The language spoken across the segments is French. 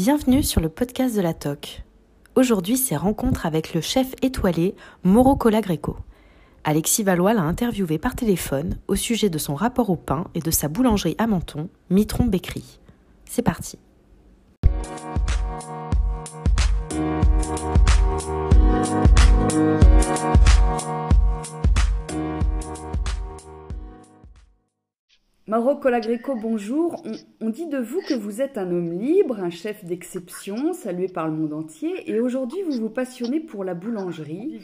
Bienvenue sur le podcast de la TOC. Aujourd'hui, c'est rencontre avec le chef étoilé Moro Colagreco. Alexis Valois l'a interviewé par téléphone au sujet de son rapport au pain et de sa boulangerie à Menton, Mitron Bécry. C'est parti. Mauro Colagreco, bonjour. On, dit de vous que vous êtes un homme libre, un chef d'exception, salué par le monde entier. Et aujourd'hui, vous vous passionnez pour la boulangerie.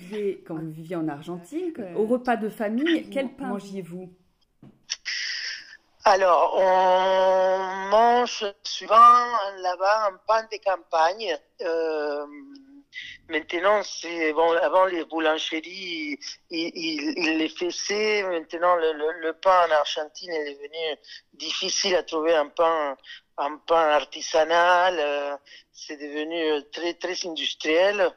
quand vous viviez en Argentine, au repas de famille, quel pain mangiez-vous? Alors, on mange souvent là-bas un pain de campagne. Euh, Maintenant, c'est bon. Avant les boulangeries, ils, les faisaient. Maintenant, le, pain en Argentine est devenu difficile à trouver un pain, un pain artisanal. Euh, c'est devenu très très industriel.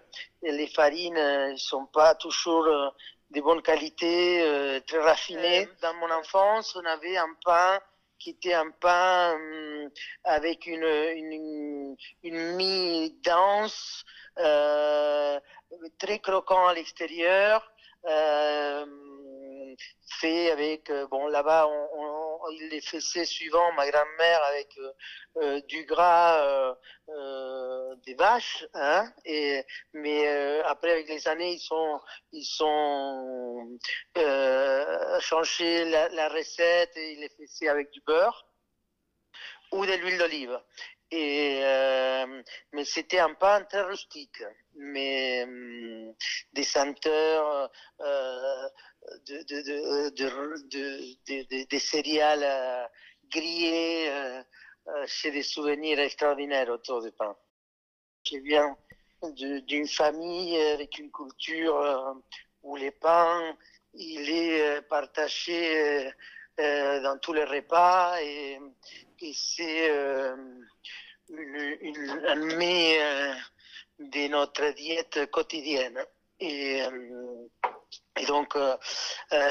Et les farines ne euh, sont pas toujours euh, de bonne qualité, très raffinées. Dans mon enfance, on avait un pain qui était un pain hum, avec une, une, une mie dense, très croquant à l'extérieur, euh, fait avec, euh, bon là-bas, on, on, il les suivant ma grand-mère avec euh, du gras des vaches, hein, et, mais après avec les années, ils sont, ils sont changé la, la, recette et les faisaient avec du beurre ou de l'huile d'olive. Et, euh, mais c'était un pain très rustique, mais euh, des senteurs euh, de, de, de, de, céréales euh, grillées. Euh, c'est des souvenirs extraordinaires autour du pain. Je viens d'une famille avec une culture où les pains, il est partagé dans tous les repas et c'est un euh, de notre diète quotidienne. Et, euh, et donc, euh,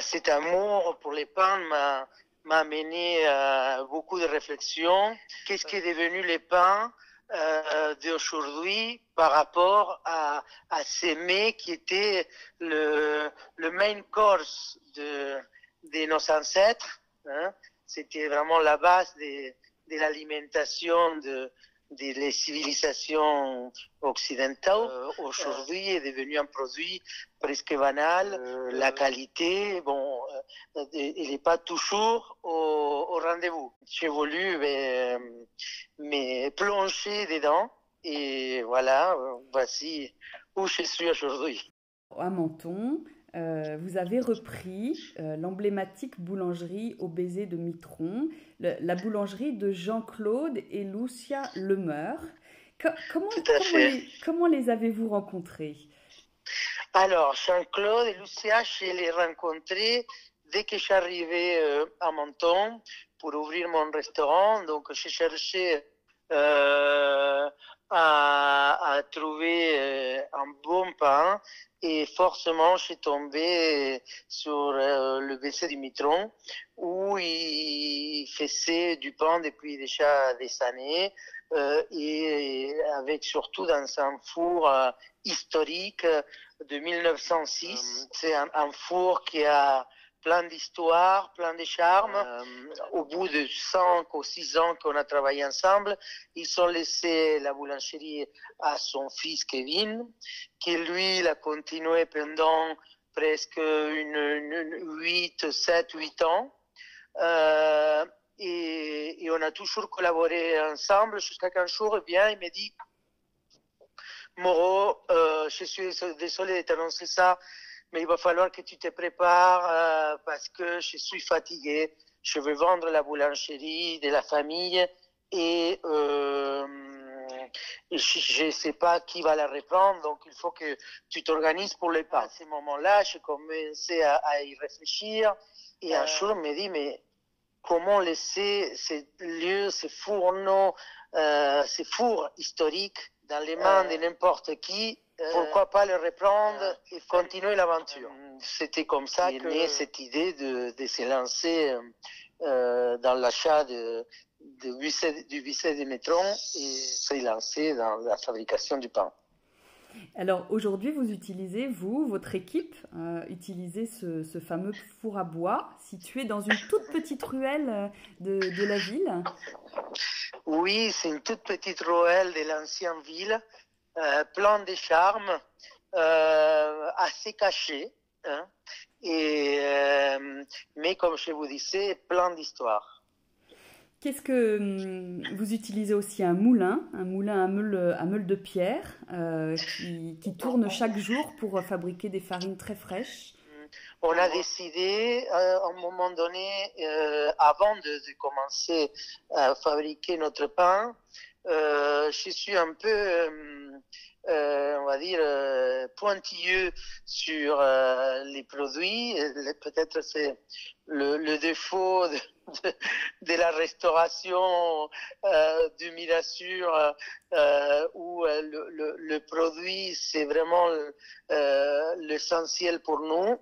cet amour pour les pains m'a m'a amené à beaucoup de réflexions. Qu'est-ce qui est devenu les pains euh, d'aujourd'hui par rapport à, à ces mets qui étaient le, le main course de, de nos ancêtres. Hein? C'était vraiment la base des, de l'alimentation de, des civilisations occidentales. Euh, aujourd'hui est devenu un produit presque banal. Euh, la qualité, bon, euh, elle n'est pas toujours au, au rendez-vous. J'ai voulu mais, mais plonger dedans et voilà, voici où je suis aujourd'hui. À Menton, euh, vous avez repris euh, l'emblématique boulangerie au baiser de Mitron, la boulangerie de Jean-Claude et Lucia Lemeur. comment, les, comment, les, avez-vous rencontrés? Alors, Jean-Claude et Lucia, je les ai rencontrés dès que j'arrivais euh, à Menton pour ouvrir mon restaurant. Donc, j'ai cherché à, à, trouver un bon pain et forcément, je suis tombé sur euh, le WC du Mitron où il faisait du pain depuis déjà des années euh, et avec surtout dans un four euh, historique de 1906. C'est un, un, four qui a plein d'histoires, plein de charmes. Euh, au bout de 5 ou 6 ans qu'on a travaillé ensemble, ils ont laissé la boulangerie à son fils Kevin, qui lui l'a continué pendant presque une, une 8, 7, 8 ans. Euh, et, et, on a toujours collaboré ensemble jusqu'à qu'un jour, eh bien, il me dit, Moreau, euh, je suis désolé de t'annoncer ça, mais il va falloir que tu te prépares euh, parce que je suis fatigué. Je veux vendre la boulangerie de la famille et euh, je ne sais pas qui va la reprendre, donc il faut que tu t'organises pour le pas. À ce moment-là, j'ai commencé à, à, y réfléchir et un jour, me dit, mais comment laisser ces lieux, ces fourneaux, euh, ces fours historiques dans les mains de n'importe qui euh, pourquoi pas le reprendre euh, et continuer l'aventure? C'était comme ça que née cette idée de, de se lancer euh, dans l'achat de, du bucet, du bucet de métron et s'est lancé dans la fabrication du pain. Alors aujourd'hui, vous utilisez, vous, votre équipe, euh, utilisez ce, ce, fameux four à bois situé dans une toute petite ruelle euh, de, de la ville? Oui, c'est une toute petite ruelle de l'ancienne ville, euh, plein de charme, euh, assez cachée, hein, et, euh, mais comme je vous disais, plein d'histoires. Qu'est-ce que hum, vous utilisez aussi un moulin, un moulin à meule, à meule de pierre qui, qui, tourne chaque jour pour fabriquer des farines très fraîches? On a décidé euh, à un moment donné, euh, avant de, de, commencer à fabriquer notre pain, euh, je suis un peu, on va dire, pointilleux sur les produits. Peut-être c'est le, le, défaut de, de, de, la restauration euh, du Mirassure euh, où euh, le, le, le, produit c'est vraiment l'essentiel pour nous.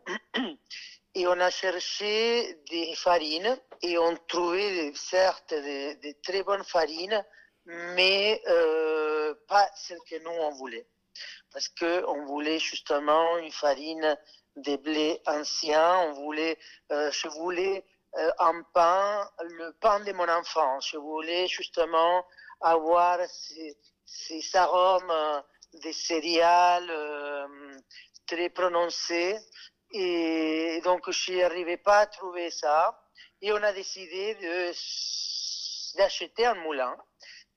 Et on a cherché des farines et on trouvait certes des, des très bonnes farines, mais pas celles que nous on voulait. Parce que on voulait justement une farine des blés anciens, on voulait, je voulais euh, un pain, le pain de mon enfant. Je voulais justement avoir ces, ces arômes euh, des céréales euh, très prononcés. Et donc, je n'arrivais pas à trouver ça. Et on a décidé de d'acheter un moulin,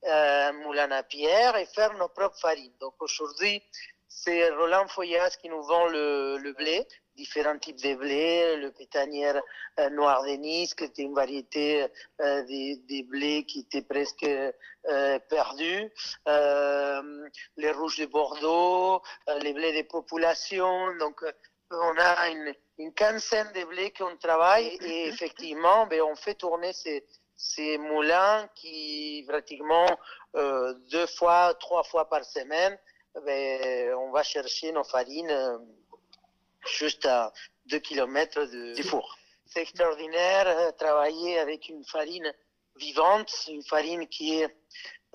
un moulin à pierre et faire nos propres farines. Donc aujourd'hui, c'est Roland Foyas qui nous vend le, le blé différents types de blé, le pétanière euh, noir de Nice, qui était une variété euh, des, des blés qui était presque euh, perdu, euh, les rouges de Bordeaux, euh, les blés des populations. Donc, on a une, une quinzaine de blés qu'on travaille et effectivement, ben, on fait tourner ces, ces moulins qui pratiquement deux fois, trois fois par semaine, ben, on va chercher nos farines juste à deux kilomètres de, du four. C'est extraordinaire euh, travailler avec une farine vivante, une farine qui est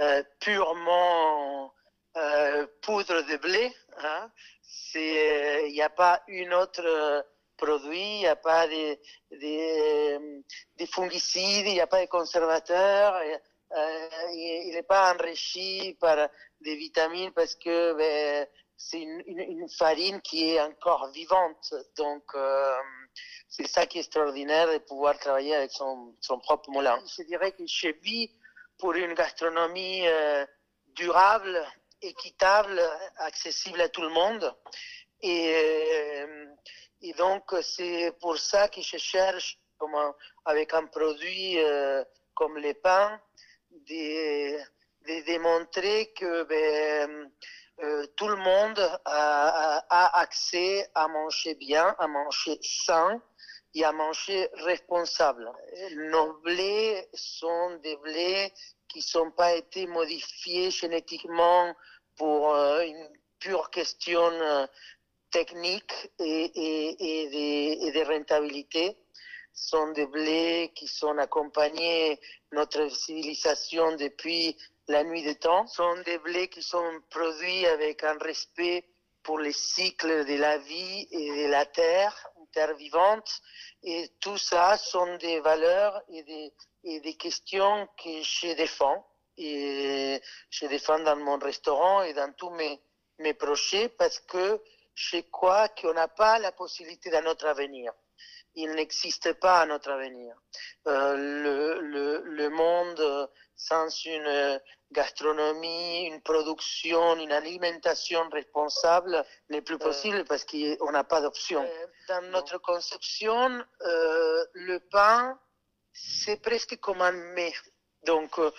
euh, purement euh, poudre de blé. Hein. C'est, il n'y a pas une autre produit, il n'y a pas des de, de fongicides, il n'y a pas de conservateurs. Il n'est pas enrichi par des vitamines parce que ben, c'est une, farine qui est encore vivante. Donc, euh, c'est ça qui est extraordinaire de pouvoir travailler avec son, son propre moulin. Je dirais que je vis pour une gastronomie euh, durable, équitable, accessible à tout le monde. Et, euh, et donc, c'est pour ça que je cherche, comme avec un produit euh, comme les pains, de, démontrer que ben, euh, tout le monde a, a, accès à manger bien, à manger sain et à manger responsable. Nos blés sont des blés qui ne sont pas été modifiés génétiquement pour euh, une pure question euh, technique et, et, et, de, et de rentabilité sont des blés qui sont accompagnés notre civilisation depuis la nuit des temps. sont des blés qui sont produits avec un respect pour les cycles de la vie et de la terre, une terre vivante. Et tout ça sont des valeurs et des, et des questions que je défends. Et je défends dans mon restaurant et dans tous mes, mes projets parce que je crois qu'on n'a pas la possibilité d'un autre avenir il n'existe pas notre avenir. Euh, le, le, le, monde sans une gastronomie, une production, une alimentation responsable n'est plus possible euh, parce qu'on n'a pas d'option. Euh, dans notre conception, euh, le pain, c'est presque comme un mets. Donc, euh,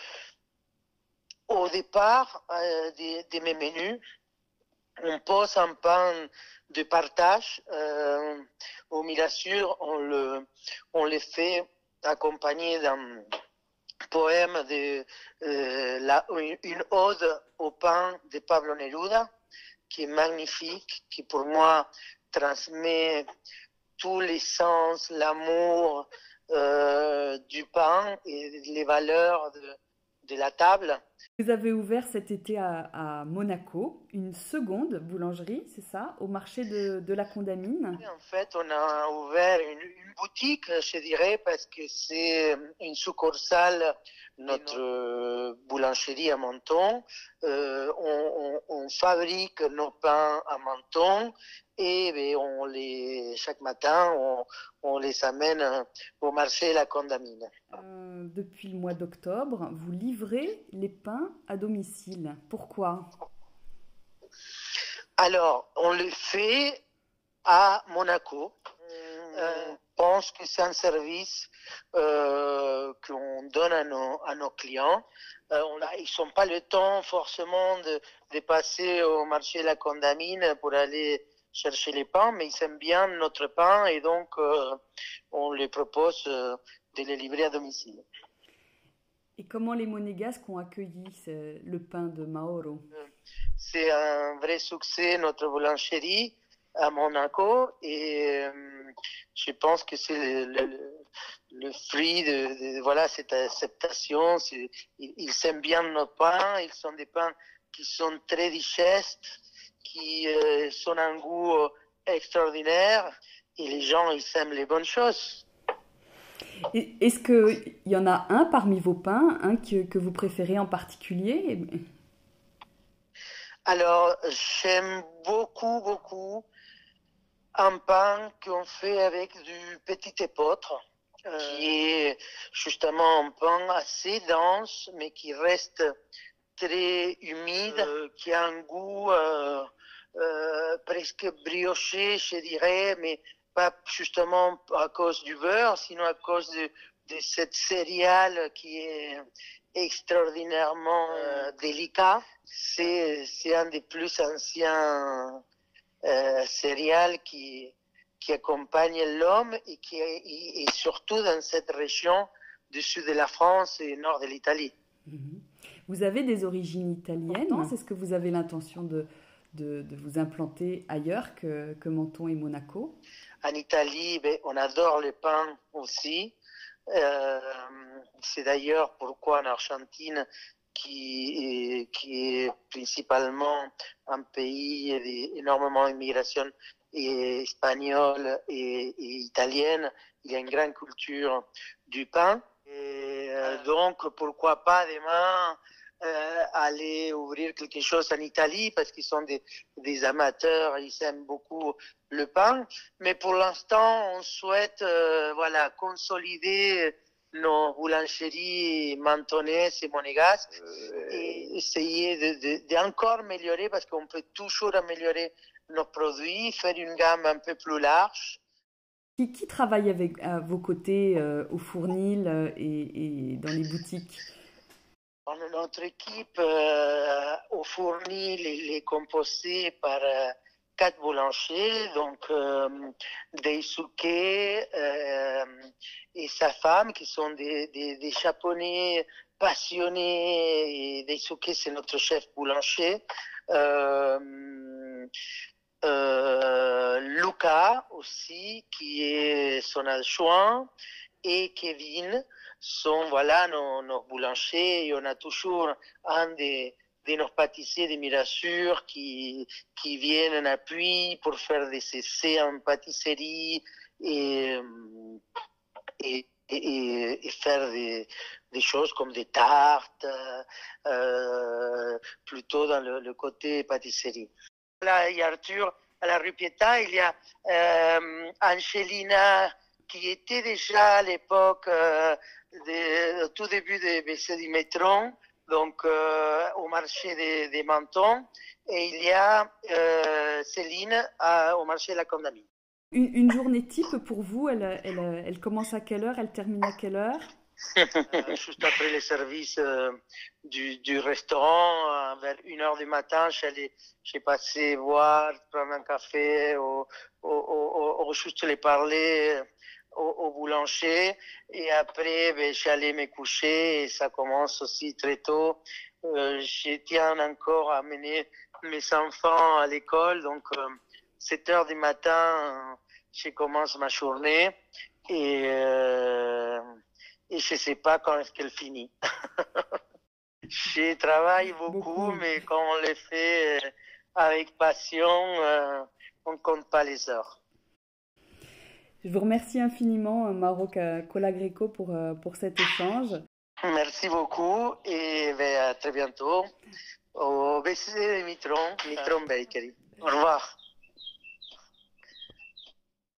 au départ de, de mes menus, on pose un pain de partage. Euh, au Mirassure, on le, on le fait accompagné d'un poème de euh, une ode au pain de Pablo Neruda, qui est magnifique, qui pour moi transmet tous les sens, l'amour, euh, du pain et les valeurs de, de la table. Vous avez ouvert cet été à, à Monaco une seconde boulangerie, c'est ça, au marché de, de, la Condamine? En fait, on a ouvert une, une boutique, je dirais, parce que c'est une succursale notre boulangerie à Menton. Euh, on, on, on, fabrique nos pains à Menton et ben, on les, chaque matin, on, on, les amène au marché La Condamine. Euh, depuis le mois d'octobre, vous livrez les pains à domicile. Pourquoi? Alors, on le fait à Monaco. Euh, pense que c'est un service euh, qu'on donne à nos, à nos clients. Euh, on a, ils n'ont pas le temps forcément de, de passer au marché de la Condamine pour aller chercher les pains, mais ils aiment bien notre pain et donc euh, on les propose euh, de les livrer à domicile. Et comment les monégasques ont accueilli le pain de Mauro C'est un vrai succès, notre boulangerie à Monaco et euh, je pense que c'est le, fruit de, de, voilà cette acceptation. Ils, ils aiment bien nos pains, ils sont des pains qui sont très digestes, qui euh, sont un goût euh, extraordinaire et les gens ils aiment les bonnes choses. Est-ce qu'il y en a un parmi vos pains, un que, que vous préférez en particulier? Alors, j'aime beaucoup, beaucoup un pain qu'on fait avec du petit épeautre, euh... qui est justement un pain assez dense, mais qui reste très humide, euh, qui a un goût euh, euh, presque brioché, je dirais, mais pas justement à cause du beurre, sinon à cause de, de cette céréale qui est extraordinairement euh, délicat. C'est, c'est un des plus anciens euh, céréales qui, qui accompagne l'homme et qui est et, et surtout dans cette région du sud de la France et nord de l'Italie. Vous avez des origines italiennes. Est-ce que vous avez l'intention de, de, de, vous implanter ailleurs que, que Menton et Monaco? En Italie, ben, on adore le pain aussi. Euh, c'est d'ailleurs pourquoi en Argentine, qui est, principalement un pays d'énormément d'immigration espagnole et, italienne, il y a une grande culture du pain. Euh, donc, pourquoi pas demain euh, aller ouvrir quelque chose en Italie parce qu'ils sont des, des, amateurs, ils aiment beaucoup le pain. Mais pour l'instant, on souhaite euh, voilà consolider nos boulangeries mentonnaises et monégasques euh... et essayer d'encore de, de, améliorer parce qu'on peut toujours améliorer nos produits, faire une gamme un peu plus large. Qui, qui travaille avec à vos côtés euh, au fournil euh, et, et, dans les boutiques? Notre équipe euh, au fournil est, est composée par euh, quatre boulangers, donc euh, Daisuke euh, et sa femme, qui sont des, des, japonais passionnés. Et Daisuke, c'est notre chef boulanger. Euh, Luca aussi, qui est son adjoint, et Kevin sont voilà nos, nos boulangers. Et on a toujours un des de nos pâtissiers de Mirassure qui, qui viennent en appui pour faire des essais en pâtisserie et, et, et, faire des, choses comme des tartes, euh, plutôt dans le, le, côté pâtisserie. Là, il y a Arthur à la rue Pietà, il y a euh, Angelina qui était déjà à l'époque, euh, au tout début de BC du Métron, donc euh, au marché des, des Mentons, et il y a euh, Céline au marché de la Condamine. Une, journée type pour vous, elle, elle, commence à quelle heure, elle termine à quelle heure? Euh, Juste après les services euh, du, du, restaurant, vers une heure du matin, j'ai passé voir, prendre un café ou, ou, ou, ou juste les parler au, au, boulanger. Et après ben, j'allais me coucher et ça commence aussi très tôt. Euh, je tiens encore à amener mes enfants à l'école. Donc euh, 7 heures du matin je commence ma journée. Et, euh, et je sais pas quand est-ce qu'elle finit. je travaille beaucoup, Beaucoup. mais quand on le fait euh, avec passion, euh, on compte pas les heures. Je vous remercie infiniment, euh, Mauro Ca- Colagreco, pour, pour cet échange. Merci beaucoup et ben, à très bientôt au BCC de Mitron, Mitron Bakery. Au revoir.